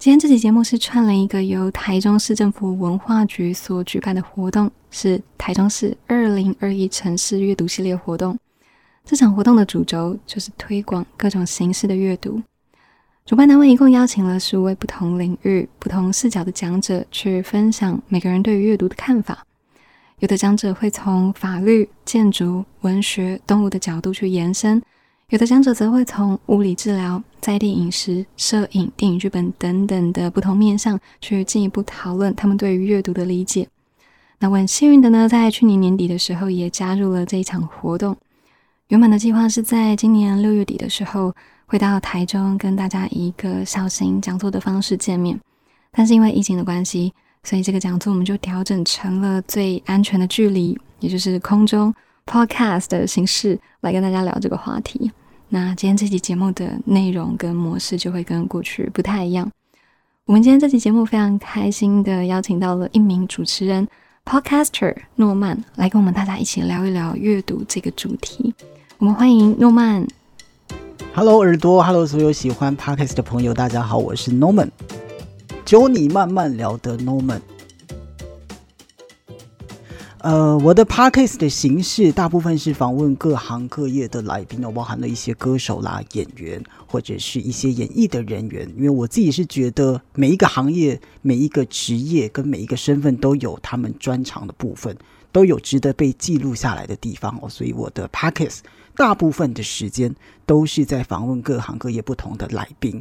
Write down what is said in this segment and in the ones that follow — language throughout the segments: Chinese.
今天这期节目是串了一个由台中市政府文化局所举办的活动，是台中市二零二一城市阅读系列活动。这场活动的主轴就是推广各种形式的阅读。主办单位一共邀请了十五位不同领域、不同视角的讲者，去分享每个人对于阅读的看法。有的讲者会从法律、建筑、文学、动物的角度去延伸。有的讲者则会从物理治疗、在地饮食、摄影、电影剧本等等的不同面向去进一步讨论他们对于阅读的理解。那我很幸运的呢，在去年年底的时候也加入了这一场活动。原本的计划是在今年六月底的时候会到台中跟大家以一个小型讲座的方式见面，但是因为疫情的关系，所以这个讲座我们就调整成了最安全的距离，也就是空中 podcast 的形式来跟大家聊这个话题。那今天这期节目的内容跟模式就会跟过去不太一样。我们今天这期节目非常开心的邀请到了一名主持人，Podcaster 诺曼来跟我们大家一起聊一聊阅读这个主题。我们欢迎诺曼。Hello 耳朵，Hello 所有喜欢 Podcast 的朋友，大家好，我是 Norman，就你慢慢聊的 Norman。呃，我的 podcast 的形式大部分是访问各行各业的来宾，包含了一些歌手啦、演员或者是一些演艺的人员。因为我自己是觉得每一个行业、每一个职业跟每一个身份都有他们专长的部分，都有值得被记录下来的地方哦。所以我的 podcast 大部分的时间都是在访问各行各业不同的来宾。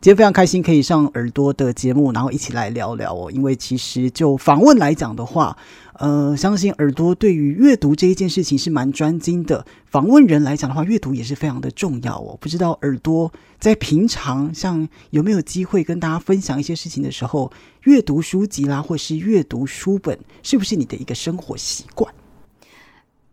今天非常开心可以上耳朵的节目，然后一起来聊聊哦。因为其实就访问来讲的话，呃，相信耳朵对于阅读这一件事情是蛮专精的。访问人来讲的话，阅读也是非常的重要哦。不知道耳朵在平常像有没有机会跟大家分享一些事情的时候，阅读书籍啦，或是阅读书本，是不是你的一个生活习惯？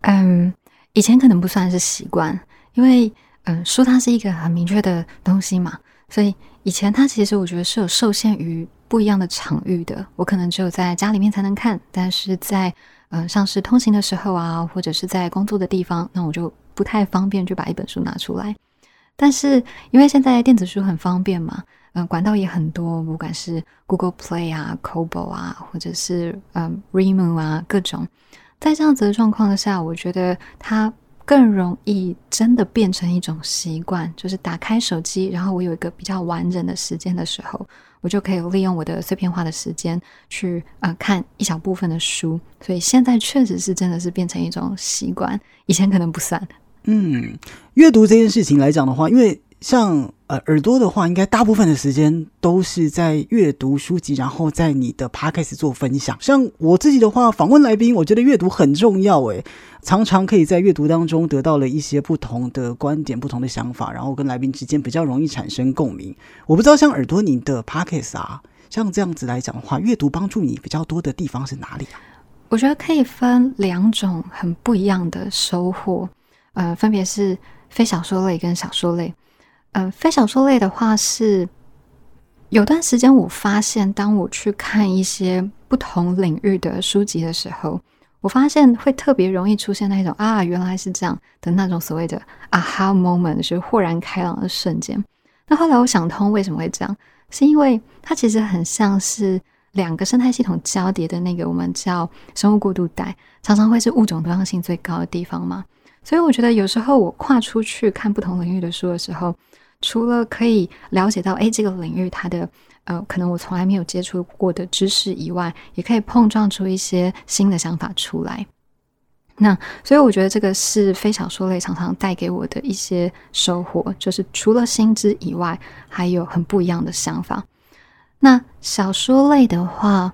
嗯，以前可能不算是习惯，因为嗯，书它是一个很明确的东西嘛，所以以前它其实我觉得是有受限于。不一样的场域的，我可能只有在家里面才能看，但是在嗯像是通行的时候啊，或者是在工作的地方，那我就不太方便就把一本书拿出来。但是因为现在电子书很方便嘛，嗯，管道也很多，不管是 Google Play 啊、Kobo 啊，或者是嗯 Remo 啊，各种，在这样子的状况下，我觉得它更容易真的变成一种习惯，就是打开手机，然后我有一个比较完整的时间的时候。我就可以利用我的碎片化的时间去呃看一小部分的书，所以现在确实是真的是变成一种习惯，以前可能不算。嗯，阅读这件事情来讲的话，因为像呃耳朵的话，应该大部分的时间都是在阅读书籍，然后在你的 podcast 做分享。像我自己的话，访问来宾，我觉得阅读很重要，诶，常常可以在阅读当中得到了一些不同的观点、不同的想法，然后跟来宾之间比较容易产生共鸣。我不知道像耳朵你的 podcast 啊，像这样子来讲的话，阅读帮助你比较多的地方是哪里啊？我觉得可以分两种很不一样的收获，呃，分别是非小说类跟小说类。嗯，非小说类的话是，有段时间我发现，当我去看一些不同领域的书籍的时候，我发现会特别容易出现那种啊，原来是这样的那种所谓的 aha moment，就是豁然开朗的瞬间。那后来我想通为什么会这样，是因为它其实很像是两个生态系统交叠的那个我们叫生物过渡带，常常会是物种多样性最高的地方嘛。所以我觉得有时候我跨出去看不同领域的书的时候，除了可以了解到，哎，这个领域它的呃，可能我从来没有接触过的知识以外，也可以碰撞出一些新的想法出来。那所以我觉得这个是非小说类常常带给我的一些收获，就是除了新知以外，还有很不一样的想法。那小说类的话，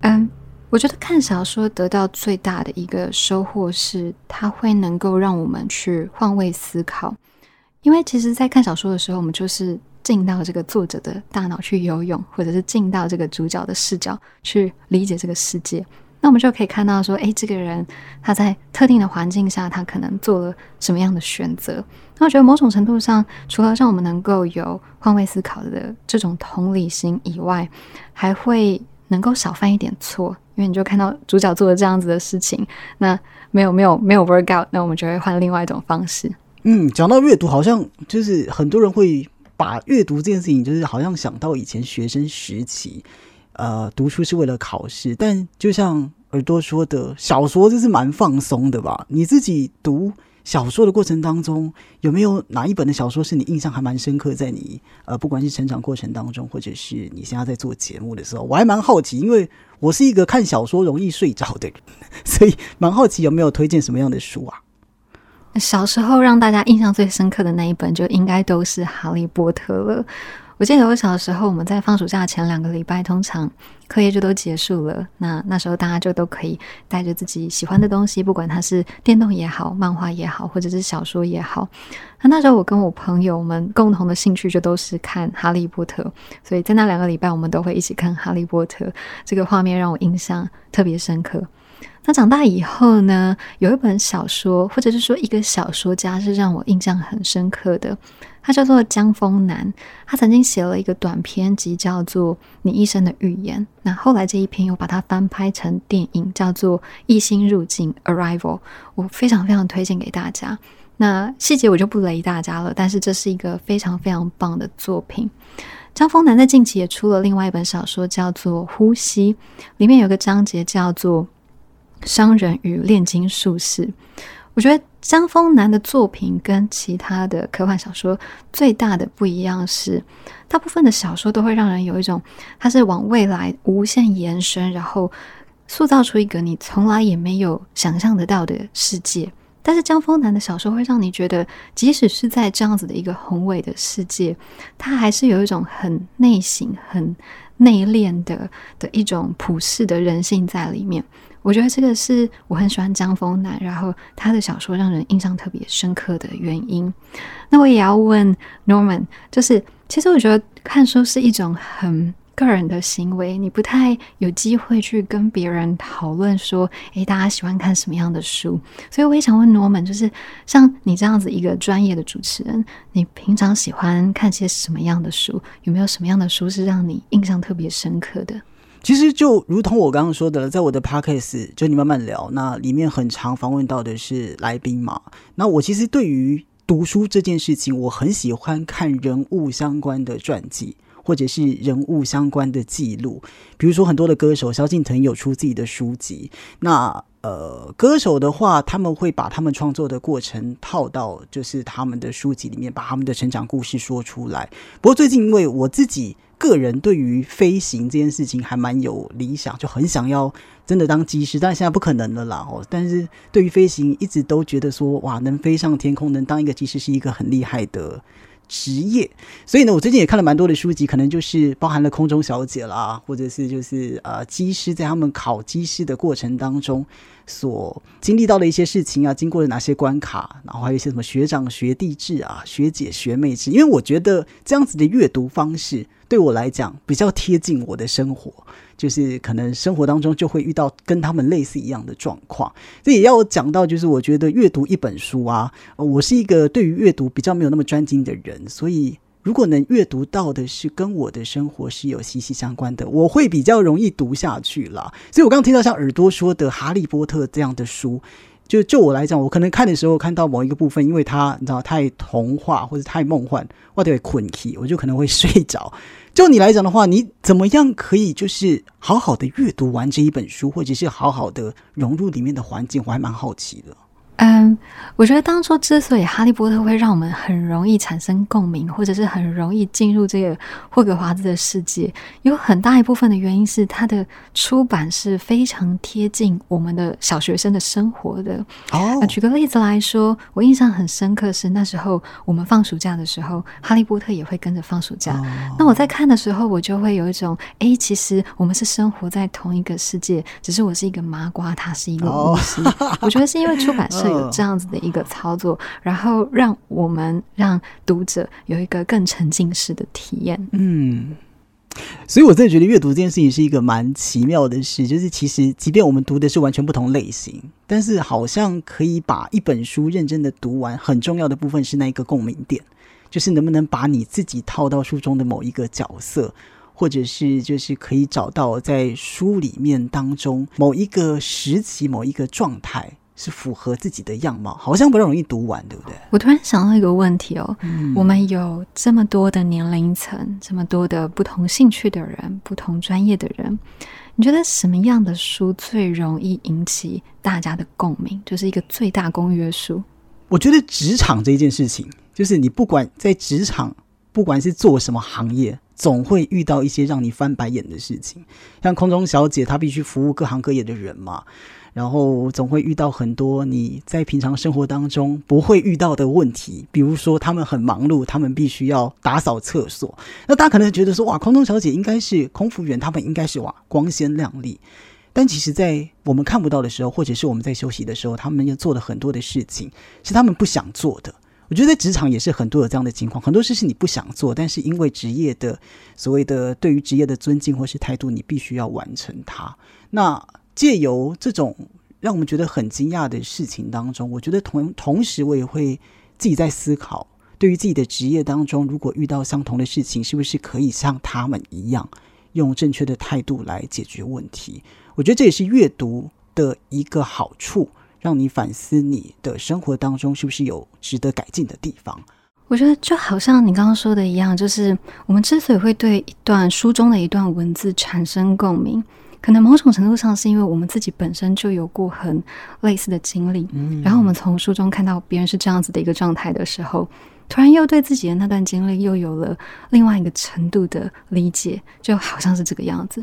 嗯，我觉得看小说得到最大的一个收获是，它会能够让我们去换位思考。因为其实，在看小说的时候，我们就是进到这个作者的大脑去游泳，或者是进到这个主角的视角去理解这个世界。那我们就可以看到说，诶，这个人他在特定的环境下，他可能做了什么样的选择。那我觉得某种程度上，除了让我们能够有换位思考的这种同理心以外，还会能够少犯一点错。因为你就看到主角做了这样子的事情，那没有没有没有 work out，那我们就会换另外一种方式。嗯，讲到阅读，好像就是很多人会。把阅读这件事情，就是好像想到以前学生时期，呃，读书是为了考试，但就像耳朵说的，小说就是蛮放松的吧？你自己读。小说的过程当中，有没有哪一本的小说是你印象还蛮深刻？在你呃，不管是成长过程当中，或者是你现在在做节目的时候，我还蛮好奇，因为我是一个看小说容易睡着的人，所以蛮好奇有没有推荐什么样的书啊？小时候让大家印象最深刻的那一本，就应该都是《哈利波特》了。我记得我小时候，我们在放暑假前两个礼拜，通常课业就都结束了。那那时候大家就都可以带着自己喜欢的东西，不管它是电动也好、漫画也好，或者是小说也好。那那时候我跟我朋友们共同的兴趣就都是看《哈利波特》，所以在那两个礼拜，我们都会一起看《哈利波特》。这个画面让我印象特别深刻。那长大以后呢，有一本小说，或者是说一个小说家，是让我印象很深刻的。他叫做江峰南，他曾经写了一个短篇集，叫做《你一生的预言》。那后来这一篇又把它翻拍成电影，叫做《异星入境》（Arrival）。我非常非常推荐给大家。那细节我就不雷大家了，但是这是一个非常非常棒的作品。江峰南在近期也出了另外一本小说，叫做《呼吸》，里面有个章节叫做《商人与炼金术士》。我觉得江峰南的作品跟其他的科幻小说最大的不一样是，大部分的小说都会让人有一种，它是往未来无限延伸，然后塑造出一个你从来也没有想象得到的世界。但是江峰南的小说会让你觉得，即使是在这样子的一个宏伟的世界，它还是有一种很内省、很内敛的的一种普世的人性在里面。我觉得这个是我很喜欢江峰南，然后他的小说让人印象特别深刻的原因。那我也要问 Norman，就是其实我觉得看书是一种很个人的行为，你不太有机会去跟别人讨论说，诶，大家喜欢看什么样的书？所以我也想问 Norman，就是像你这样子一个专业的主持人，你平常喜欢看些什么样的书？有没有什么样的书是让你印象特别深刻的？其实就如同我刚刚说的，在我的 podcast 就你慢慢聊，那里面很常访问到的是来宾嘛。那我其实对于读书这件事情，我很喜欢看人物相关的传记，或者是人物相关的记录。比如说很多的歌手，萧敬腾有出自己的书籍。那呃，歌手的话，他们会把他们创作的过程套到就是他们的书籍里面，把他们的成长故事说出来。不过最近因为我自己。个人对于飞行这件事情还蛮有理想，就很想要真的当机师，但现在不可能了啦。哦，但是对于飞行，一直都觉得说，哇，能飞上天空，能当一个机师是一个很厉害的职业。所以呢，我最近也看了蛮多的书籍，可能就是包含了空中小姐啦，或者是就是呃，机师在他们考机师的过程当中所经历到的一些事情啊，经过了哪些关卡，然后还有一些什么学长学弟制啊，学姐学妹制。因为我觉得这样子的阅读方式。对我来讲比较贴近我的生活，就是可能生活当中就会遇到跟他们类似一样的状况。这也要讲到，就是我觉得阅读一本书啊，我是一个对于阅读比较没有那么专精的人，所以如果能阅读到的是跟我的生活是有息息相关的，我会比较容易读下去啦。所以我刚刚听到像耳朵说的《哈利波特》这样的书。就就我来讲，我可能看的时候看到某一个部分，因为它你知道太童话或者太梦幻，我得困起，我就可能会睡着。就你来讲的话，你怎么样可以就是好好的阅读完这一本书，或者是好好的融入里面的环境？我还蛮好奇的。嗯，我觉得当初之所以《哈利波特》会让我们很容易产生共鸣，或者是很容易进入这个霍格华兹的世界，有很大一部分的原因是它的出版是非常贴近我们的小学生的生活的。哦，举个例子来说，我印象很深刻是那时候我们放暑假的时候，《哈利波特》也会跟着放暑假。那我在看的时候，我就会有一种，哎，其实我们是生活在同一个世界，只是我是一个麻瓜，他是一个巫师。我觉得是因为出版社。有这样子的一个操作，然后让我们让读者有一个更沉浸式的体验。嗯，所以我真的觉得阅读这件事情是一个蛮奇妙的事，就是其实即便我们读的是完全不同类型，但是好像可以把一本书认真的读完。很重要的部分是那一个共鸣点，就是能不能把你自己套到书中的某一个角色，或者是就是可以找到在书里面当中某一个时期、某一个状态。是符合自己的样貌，好像不容易读完，对不对？我突然想到一个问题哦，我们有这么多的年龄层，这么多的不同兴趣的人，不同专业的人，你觉得什么样的书最容易引起大家的共鸣？就是一个最大公约数？我觉得职场这件事情，就是你不管在职场，不管是做什么行业。总会遇到一些让你翻白眼的事情，像空中小姐，她必须服务各行各业的人嘛，然后总会遇到很多你在平常生活当中不会遇到的问题，比如说他们很忙碌，他们必须要打扫厕所，那大家可能觉得说，哇，空中小姐应该是空服员，他们应该是哇光鲜亮丽，但其实，在我们看不到的时候，或者是我们在休息的时候，他们要做的很多的事情是他们不想做的。我觉得在职场也是很多有这样的情况，很多事是你不想做，但是因为职业的所谓的对于职业的尊敬或是态度，你必须要完成它。那借由这种让我们觉得很惊讶的事情当中，我觉得同同时我也会自己在思考，对于自己的职业当中，如果遇到相同的事情，是不是可以像他们一样，用正确的态度来解决问题？我觉得这也是阅读的一个好处。让你反思你的生活当中是不是有值得改进的地方？我觉得就好像你刚刚说的一样，就是我们之所以会对一段书中的一段文字产生共鸣，可能某种程度上是因为我们自己本身就有过很类似的经历。嗯，然后我们从书中看到别人是这样子的一个状态的时候，突然又对自己的那段经历又有了另外一个程度的理解，就好像是这个样子。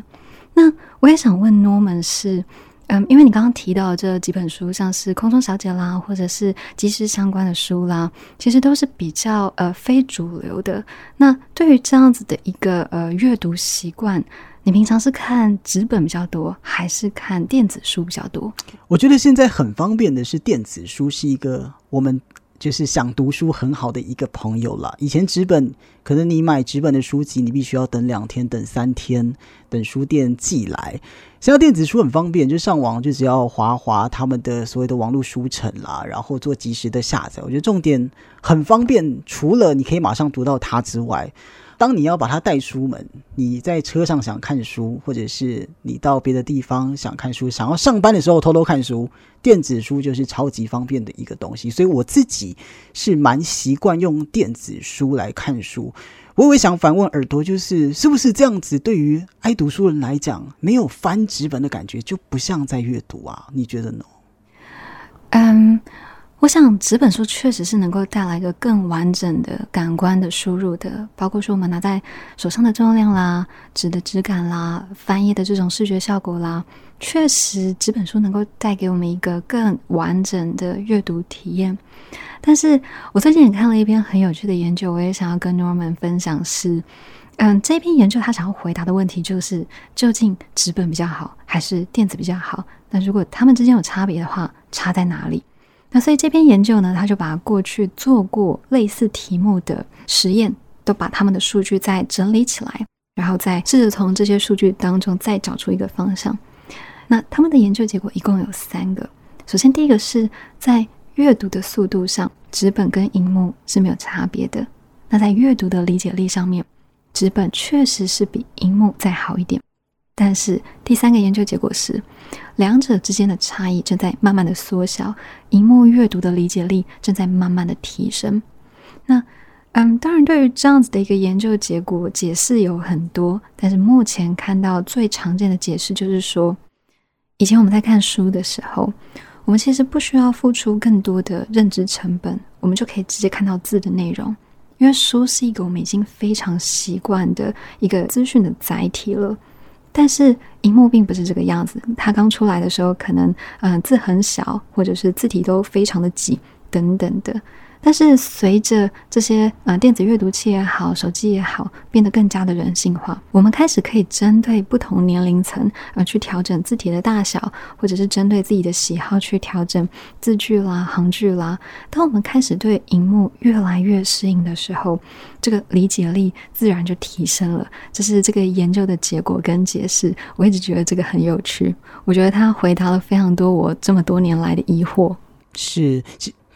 那我也想问 Norman 是。嗯，因为你刚刚提到这几本书，像是《空中小姐》啦，或者是即时相关的书啦，其实都是比较呃非主流的。那对于这样子的一个呃阅读习惯，你平常是看纸本比较多，还是看电子书比较多？我觉得现在很方便的是电子书，是一个我们。就是想读书很好的一个朋友了。以前纸本可能你买纸本的书籍，你必须要等两天、等三天，等书店寄来。现在电子书很方便，就上网就只要划划他们的所谓的网络书城啦，然后做及时的下载。我觉得重点很方便，除了你可以马上读到它之外。当你要把它带出门，你在车上想看书，或者是你到别的地方想看书，想要上班的时候偷偷看书，电子书就是超级方便的一个东西。所以我自己是蛮习惯用电子书来看书。我也想反问耳朵，就是是不是这样子？对于爱读书人来讲，没有翻纸本的感觉，就不像在阅读啊？你觉得呢？嗯。我想纸本书确实是能够带来一个更完整的感官的输入的，包括说我们拿在手上的重量啦、纸的质感啦、翻页的这种视觉效果啦，确实纸本书能够带给我们一个更完整的阅读体验。但是我最近也看了一篇很有趣的研究，我也想要跟 Norman 分享是，嗯，这篇研究他想要回答的问题就是，究竟纸本比较好还是电子比较好？那如果他们之间有差别的话，差在哪里？那所以这篇研究呢，他就把过去做过类似题目的实验，都把他们的数据再整理起来，然后再试着从这些数据当中再找出一个方向。那他们的研究结果一共有三个。首先，第一个是在阅读的速度上，纸本跟荧幕是没有差别的。那在阅读的理解力上面，纸本确实是比荧幕再好一点。但是第三个研究结果是，两者之间的差异正在慢慢的缩小，荧幕阅读的理解力正在慢慢的提升。那，嗯，当然，对于这样子的一个研究结果，解释有很多，但是目前看到最常见的解释就是说，以前我们在看书的时候，我们其实不需要付出更多的认知成本，我们就可以直接看到字的内容，因为书是一个我们已经非常习惯的一个资讯的载体了。但是荧幕并不是这个样子，它刚出来的时候，可能嗯字很小，或者是字体都非常的挤，等等的。但是随着这些呃电子阅读器也好，手机也好，变得更加的人性化，我们开始可以针对不同年龄层而去调整字体的大小，或者是针对自己的喜好去调整字距啦、行距啦。当我们开始对荧幕越来越适应的时候，这个理解力自然就提升了。这是这个研究的结果跟解释。我一直觉得这个很有趣，我觉得他回答了非常多我这么多年来的疑惑。是。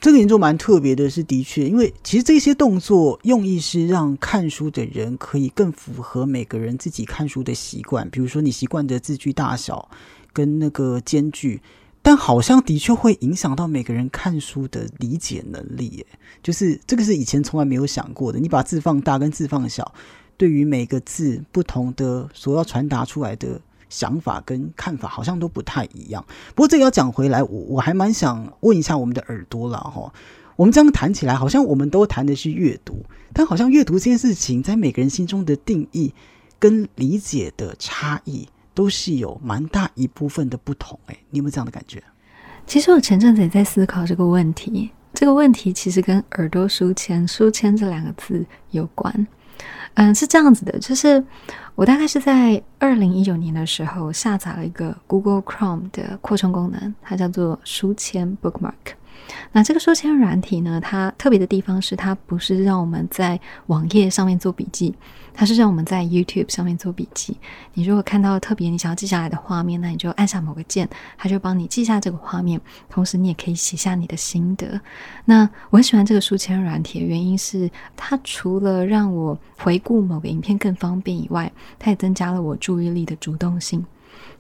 这个研究蛮特别的，是的确，因为其实这些动作用意是让看书的人可以更符合每个人自己看书的习惯。比如说，你习惯的字句大小跟那个间距，但好像的确会影响到每个人看书的理解能力，耶，就是这个是以前从来没有想过的。你把字放大跟字放小，对于每个字不同的所要传达出来的想法跟看法，好像都不太一样。不过这个要讲回来，我我还蛮想问一下我们的耳朵了哈。我们这样谈起来，好像我们都谈的是阅读，但好像阅读这件事情，在每个人心中的定义跟理解的差异。都是有蛮大一部分的不同，哎，你有没有这样的感觉？其实我前阵子也在思考这个问题。这个问题其实跟耳朵书签、书签这两个字有关。嗯，是这样子的，就是我大概是在二零一九年的时候下载了一个 Google Chrome 的扩充功能，它叫做书签 Bookmark。那这个书签软体呢？它特别的地方是，它不是让我们在网页上面做笔记，它是让我们在 YouTube 上面做笔记。你如果看到特别你想要记下来的画面，那你就按下某个键，它就帮你记下这个画面。同时，你也可以写下你的心得。那我很喜欢这个书签软体的原因是，它除了让我回顾某个影片更方便以外，它也增加了我注意力的主动性。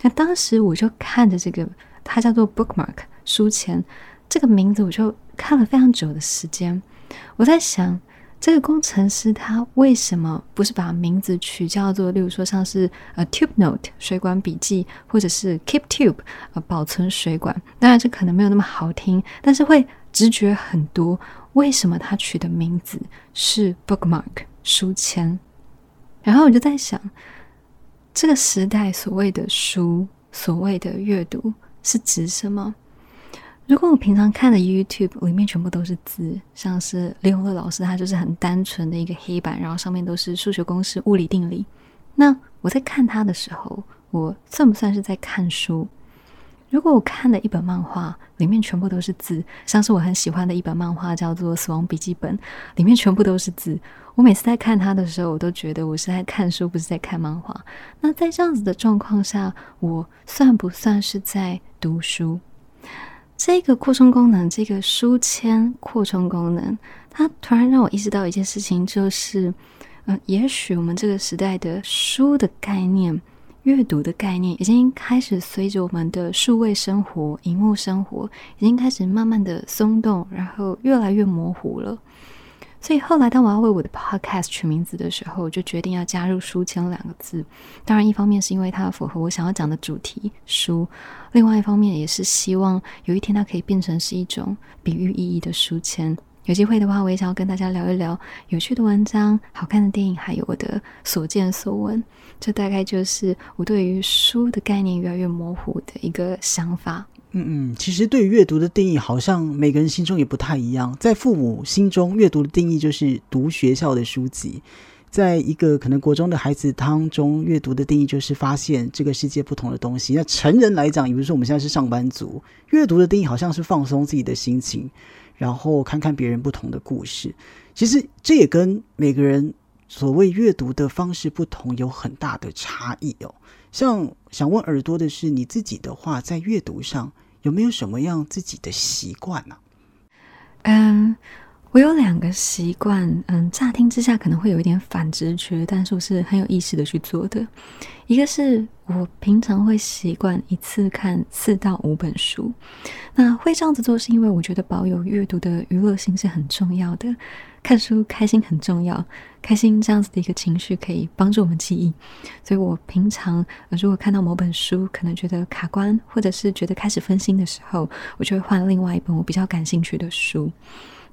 那当时我就看着这个，它叫做 Bookmark 书签。这个名字我就看了非常久的时间，我在想，这个工程师他为什么不是把名字取叫做，例如说像是呃 Tube Note 水管笔记，或者是 Keep Tube 呃保存水管？当然这可能没有那么好听，但是会直觉很多。为什么他取的名字是 Bookmark 书签？然后我就在想，这个时代所谓的书，所谓的阅读是指什么？如果我平常看的 YouTube 里面全部都是字，像是李永乐老师，他就是很单纯的一个黑板，然后上面都是数学公式、物理定理。那我在看他的时候，我算不算是在看书？如果我看的一本漫画里面全部都是字，像是我很喜欢的一本漫画叫做《死亡笔记本》，里面全部都是字，我每次在看它的时候，我都觉得我是在看书，不是在看漫画。那在这样子的状况下，我算不算是在读书？这个扩充功能，这个书签扩充功能，它突然让我意识到一件事情，就是，嗯，也许我们这个时代的书的概念、阅读的概念，已经开始随着我们的数位生活、荧幕生活，已经开始慢慢的松动，然后越来越模糊了。所以后来，当我要为我的 podcast 取名字的时候，我就决定要加入“书签”两个字。当然，一方面是因为它符合我想要讲的主题“书”，另外一方面也是希望有一天它可以变成是一种比喻意义的书签。有机会的话，我也想要跟大家聊一聊有趣的文章、好看的电影，还有我的所见所闻。这大概就是我对于书的概念越来越模糊的一个想法。嗯嗯，其实对于阅读的定义，好像每个人心中也不太一样。在父母心中，阅读的定义就是读学校的书籍；在一个可能国中的孩子当中，阅读的定义就是发现这个世界不同的东西。那成人来讲，比如说我们现在是上班族，阅读的定义好像是放松自己的心情，然后看看别人不同的故事。其实这也跟每个人所谓阅读的方式不同有很大的差异哦。像想问耳朵的是，你自己的话，在阅读上。有没有什么样自己的习惯呢？嗯，我有两个习惯，嗯，乍听之下可能会有一点反直觉，但是我是很有意识的去做的。一个是我平常会习惯一次看四到五本书，那会这样子做是因为我觉得保有阅读的娱乐性是很重要的。看书开心很重要，开心这样子的一个情绪可以帮助我们记忆，所以我平常如果看到某本书可能觉得卡关，或者是觉得开始分心的时候，我就会换另外一本我比较感兴趣的书。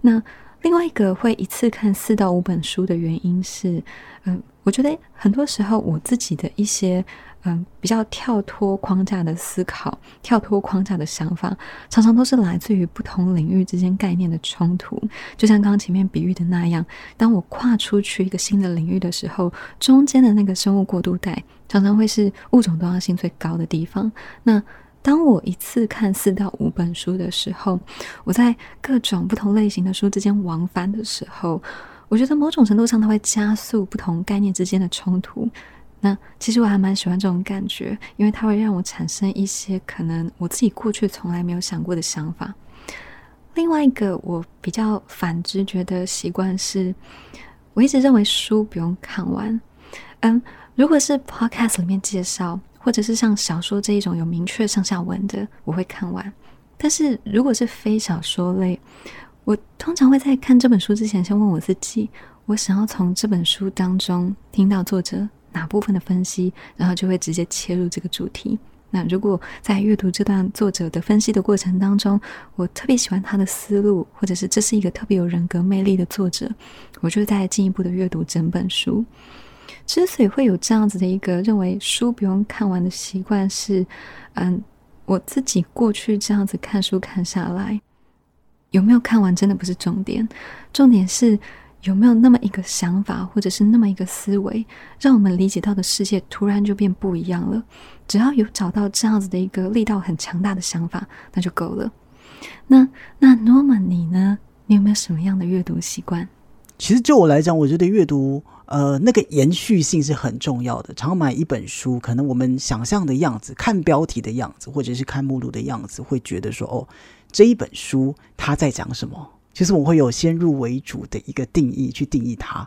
那另外一个会一次看四到五本书的原因是，嗯，我觉得很多时候我自己的一些。嗯，比较跳脱框架的思考，跳脱框架的想法，常常都是来自于不同领域之间概念的冲突。就像刚刚前面比喻的那样，当我跨出去一个新的领域的时候，中间的那个生物过渡带，常常会是物种多样性最高的地方。那当我一次看四到五本书的时候，我在各种不同类型的书之间往返的时候，我觉得某种程度上，它会加速不同概念之间的冲突。那其实我还蛮喜欢这种感觉，因为它会让我产生一些可能我自己过去从来没有想过的想法。另外一个我比较反直觉的习惯是，我一直认为书不用看完。嗯，如果是 podcast 里面介绍，或者是像小说这一种有明确上下文的，我会看完。但是如果是非小说类，我通常会在看这本书之前，先问我自己：我想要从这本书当中听到作者哪部分的分析，然后就会直接切入这个主题。那如果在阅读这段作者的分析的过程当中，我特别喜欢他的思路，或者是这是一个特别有人格魅力的作者，我就再进一步的阅读整本书。之所以会有这样子的一个认为书不用看完的习惯，是，嗯，我自己过去这样子看书看下来，有没有看完真的不是重点，重点是。有没有那么一个想法，或者是那么一个思维，让我们理解到的世界突然就变不一样了？只要有找到这样子的一个力道很强大的想法，那就够了。那那 Norman 你呢？你有没有什么样的阅读习惯？其实就我来讲，我觉得阅读呃那个延续性是很重要的。常买一本书，可能我们想象的样子，看标题的样子，或者是看目录的样子，会觉得说哦，这一本书它在讲什么？其实我会有先入为主的一个定义去定义它，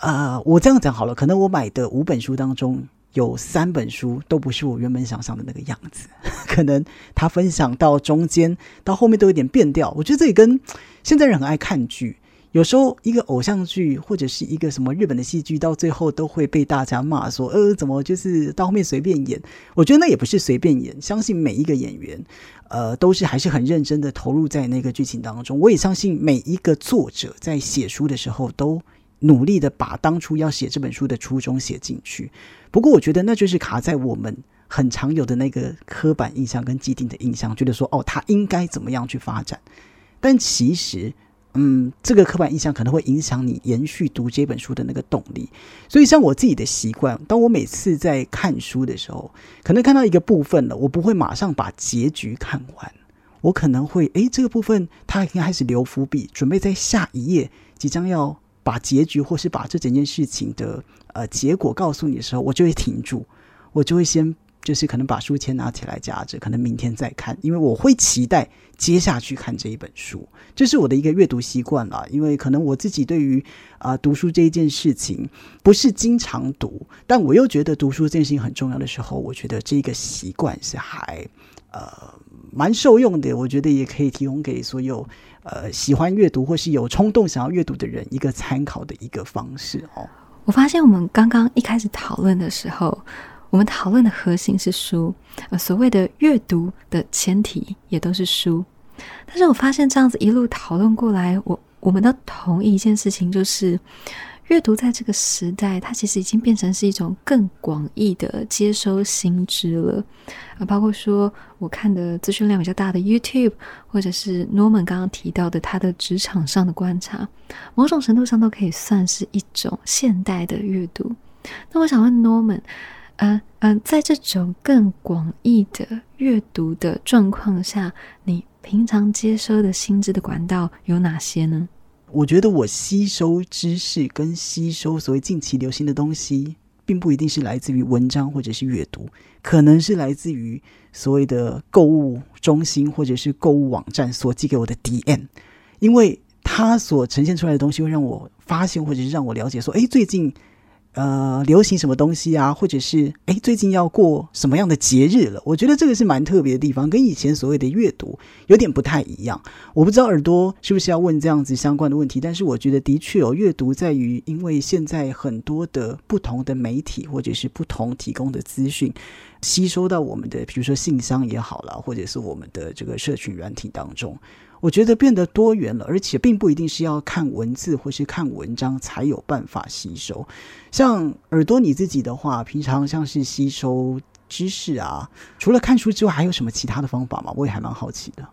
呃，我这样讲好了，可能我买的五本书当中有三本书都不是我原本想象的那个样子，可能他分享到中间到后面都有点变调。我觉得这也跟现在人很爱看剧。有时候一个偶像剧或者是一个什么日本的戏剧，到最后都会被大家骂说，呃，怎么就是到后面随便演？我觉得那也不是随便演，相信每一个演员，呃，都是还是很认真的投入在那个剧情当中。我也相信每一个作者在写书的时候，都努力的把当初要写这本书的初衷写进去。不过，我觉得那就是卡在我们很常有的那个刻板印象跟既定的印象，觉得说，哦，他应该怎么样去发展？但其实。嗯，这个刻板印象可能会影响你延续读这本书的那个动力。所以，像我自己的习惯，当我每次在看书的时候，可能看到一个部分了，我不会马上把结局看完，我可能会，诶，这个部分它已经开始留伏笔，准备在下一页即将要把结局或是把这整件事情的呃结果告诉你的时候，我就会停住，我就会先。就是可能把书签拿起来夹着，可能明天再看，因为我会期待接下去看这一本书，这是我的一个阅读习惯啦。因为可能我自己对于啊读书这一件事情不是经常读，但我又觉得读书这件事情很重要的时候，我觉得这个习惯是还呃蛮受用的。我觉得也可以提供给所有呃喜欢阅读或是有冲动想要阅读的人一个参考的一个方式哦。我发现我们刚刚一开始讨论的时候。我们讨论的核心是书，呃，所谓的阅读的前提也都是书。但是我发现这样子一路讨论过来，我我们都同意一件事情，就是阅读在这个时代，它其实已经变成是一种更广义的接收新知了。啊，包括说我看的资讯量比较大的 YouTube，或者是 Norman 刚刚提到的他的职场上的观察，某种程度上都可以算是一种现代的阅读。那我想问 Norman。嗯嗯，在这种更广义的阅读的状况下，你平常接收的心智的管道有哪些呢？我觉得我吸收知识跟吸收所谓近期流行的东西，并不一定是来自于文章或者是阅读，可能是来自于所谓的购物中心或者是购物网站所寄给我的 DM，因为它所呈现出来的东西会让我发现或者是让我了解说，哎，最近。呃，流行什么东西啊？或者是哎，最近要过什么样的节日了？我觉得这个是蛮特别的地方，跟以前所谓的阅读有点不太一样。我不知道耳朵是不是要问这样子相关的问题，但是我觉得的确有阅读在于，因为现在很多的不同的媒体或者是不同提供的资讯，吸收到我们的，比如说信箱也好了，或者是我们的这个社群软体当中。我觉得变得多元了，而且并不一定是要看文字或是看文章才有办法吸收。像耳朵你自己的话，平常像是吸收知识啊，除了看书之外，还有什么其他的方法吗？我也还蛮好奇的。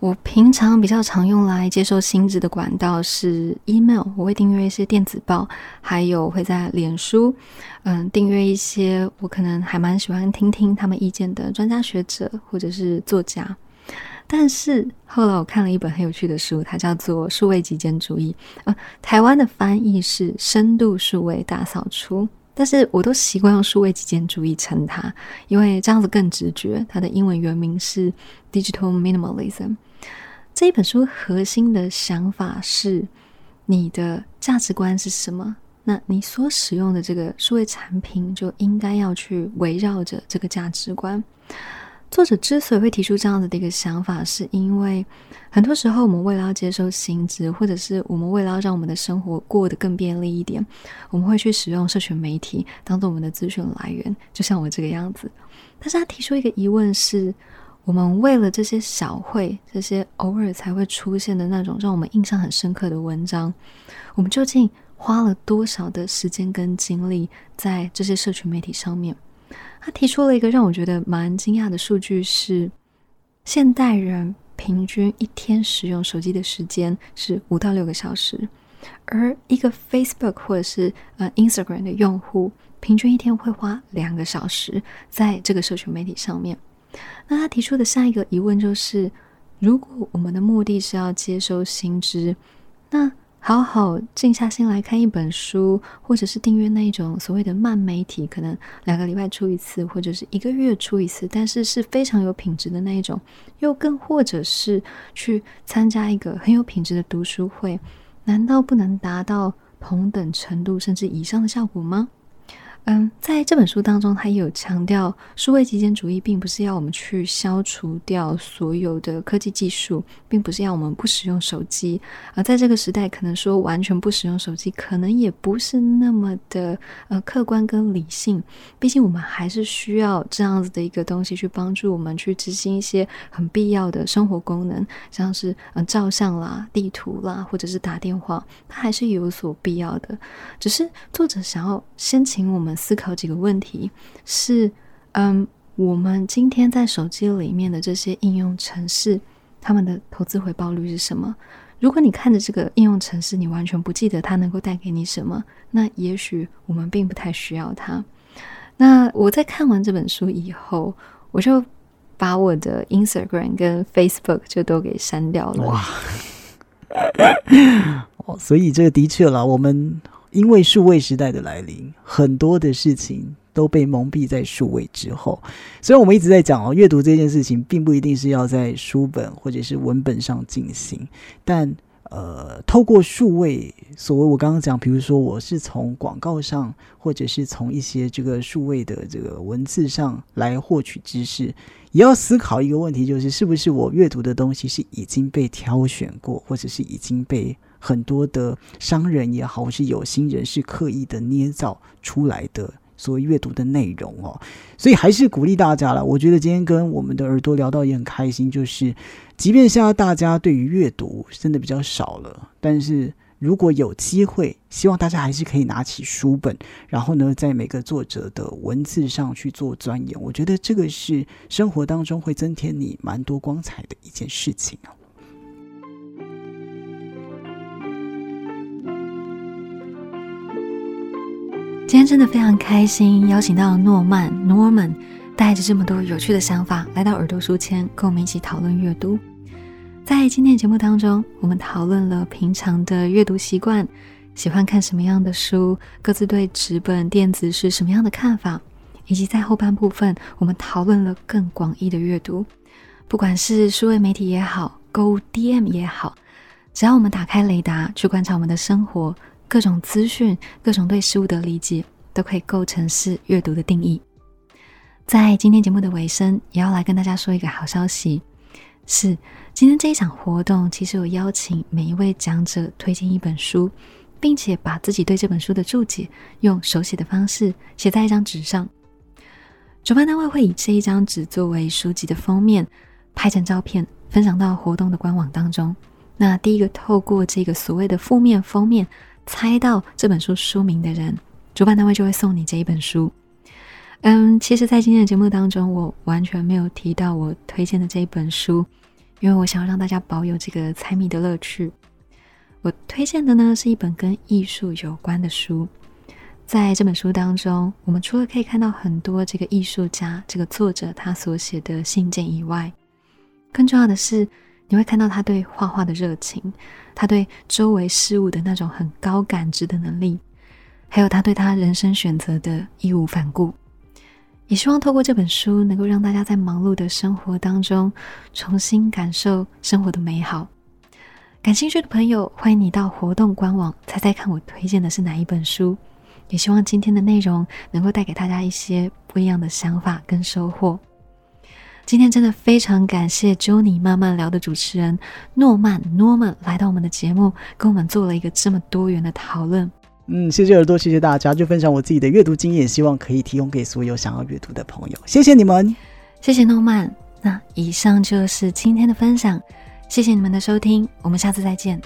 我平常比较常用来接受心智的管道是 email，我会订阅一些电子报，还有会在脸书，嗯，订阅一些我可能还蛮喜欢听听他们意见的专家学者或者是作家。但是后来我看了一本很有趣的书，它叫做《数位极简主义》，呃，台湾的翻译是“深度数位大扫除”，但是我都习惯用“数位极简主义”称它，因为这样子更直觉。它的英文原名是 “Digital Minimalism”。这一本书核心的想法是：你的价值观是什么？那你所使用的这个数位产品就应该要去围绕着这个价值观。作者之所以会提出这样子的一个想法，是因为很多时候我们为了要接受薪资，或者是我们为了要让我们的生活过得更便利一点，我们会去使用社群媒体当做我们的资讯来源，就像我这个样子。但是他提出一个疑问是：我们为了这些小会、这些偶尔才会出现的那种让我们印象很深刻的文章，我们究竟花了多少的时间跟精力在这些社群媒体上面？他提出了一个让我觉得蛮惊讶的数据：是现代人平均一天使用手机的时间是五到六个小时，而一个 Facebook 或者是呃 Instagram 的用户平均一天会花两个小时在这个社群媒体上面。那他提出的下一个疑问就是：如果我们的目的是要接收新知，那好好静下心来看一本书，或者是订阅那一种所谓的慢媒体，可能两个礼拜出一次，或者是一个月出一次，但是是非常有品质的那一种，又更或者是去参加一个很有品质的读书会，难道不能达到同等程度甚至以上的效果吗？嗯，在这本书当中，他也有强调，数位极简主义并不是要我们去消除掉所有的科技技术，并不是要我们不使用手机。而在这个时代，可能说完全不使用手机，可能也不是那么的呃客观跟理性。毕竟我们还是需要这样子的一个东西去帮助我们去执行一些很必要的生活功能，像是嗯照相啦、地图啦，或者是打电话，它还是有所必要的。只是作者想要先请我们。思考几个问题是：嗯，我们今天在手机里面的这些应用程式，他们的投资回报率是什么？如果你看着这个应用程式，你完全不记得它能够带给你什么，那也许我们并不太需要它。那我在看完这本书以后，我就把我的 Instagram 跟 Facebook 就都给删掉了。哇！哦，所以这个的确了，我们。因为数位时代的来临，很多的事情都被蒙蔽在数位之后。所以我们一直在讲哦，阅读这件事情并不一定是要在书本或者是文本上进行，但呃，透过数位，所谓我刚刚讲，比如说我是从广告上，或者是从一些这个数位的这个文字上来获取知识，也要思考一个问题，就是是不是我阅读的东西是已经被挑选过，或者是已经被。很多的商人也好，或是有心人是刻意的捏造出来的所谓阅读的内容哦，所以还是鼓励大家了。我觉得今天跟我们的耳朵聊到也很开心，就是即便现在大家对于阅读真的比较少了，但是如果有机会，希望大家还是可以拿起书本，然后呢，在每个作者的文字上去做钻研。我觉得这个是生活当中会增添你蛮多光彩的一件事情啊。今天真的非常开心，邀请到诺曼 Norman，带着这么多有趣的想法来到耳朵书签，跟我们一起讨论阅读。在今天的节目当中，我们讨论了平常的阅读习惯，喜欢看什么样的书，各自对纸本、电子是什么样的看法，以及在后半部分，我们讨论了更广义的阅读，不管是数位媒体也好，购物 DM 也好，只要我们打开雷达去观察我们的生活。各种资讯，各种对事物的理解，都可以构成是阅读的定义。在今天节目的尾声，也要来跟大家说一个好消息：是今天这一场活动，其实有邀请每一位讲者推荐一本书，并且把自己对这本书的注解用手写的方式写在一张纸上。主办单位会以这一张纸作为书籍的封面，拍成照片，分享到活动的官网当中。那第一个透过这个所谓的负面封面。猜到这本书书名的人，主办单位就会送你这一本书。嗯，其实，在今天的节目当中，我完全没有提到我推荐的这一本书，因为我想要让大家保有这个猜谜的乐趣。我推荐的呢，是一本跟艺术有关的书。在这本书当中，我们除了可以看到很多这个艺术家、这个作者他所写的信件以外，更重要的是。你会看到他对画画的热情，他对周围事物的那种很高感知的能力，还有他对他人生选择的义无反顾。也希望透过这本书，能够让大家在忙碌的生活当中重新感受生活的美好。感兴趣的朋友，欢迎你到活动官网猜猜看我推荐的是哪一本书。也希望今天的内容能够带给大家一些不一样的想法跟收获。今天真的非常感谢 Johnny 慢慢聊的主持人诺曼 Norman 来到我们的节目，跟我们做了一个这么多元的讨论。嗯，谢谢耳朵，谢谢大家，就分享我自己的阅读经验，希望可以提供给所有想要阅读的朋友。谢谢你们，谢谢诺曼。那以上就是今天的分享，谢谢你们的收听，我们下次再见。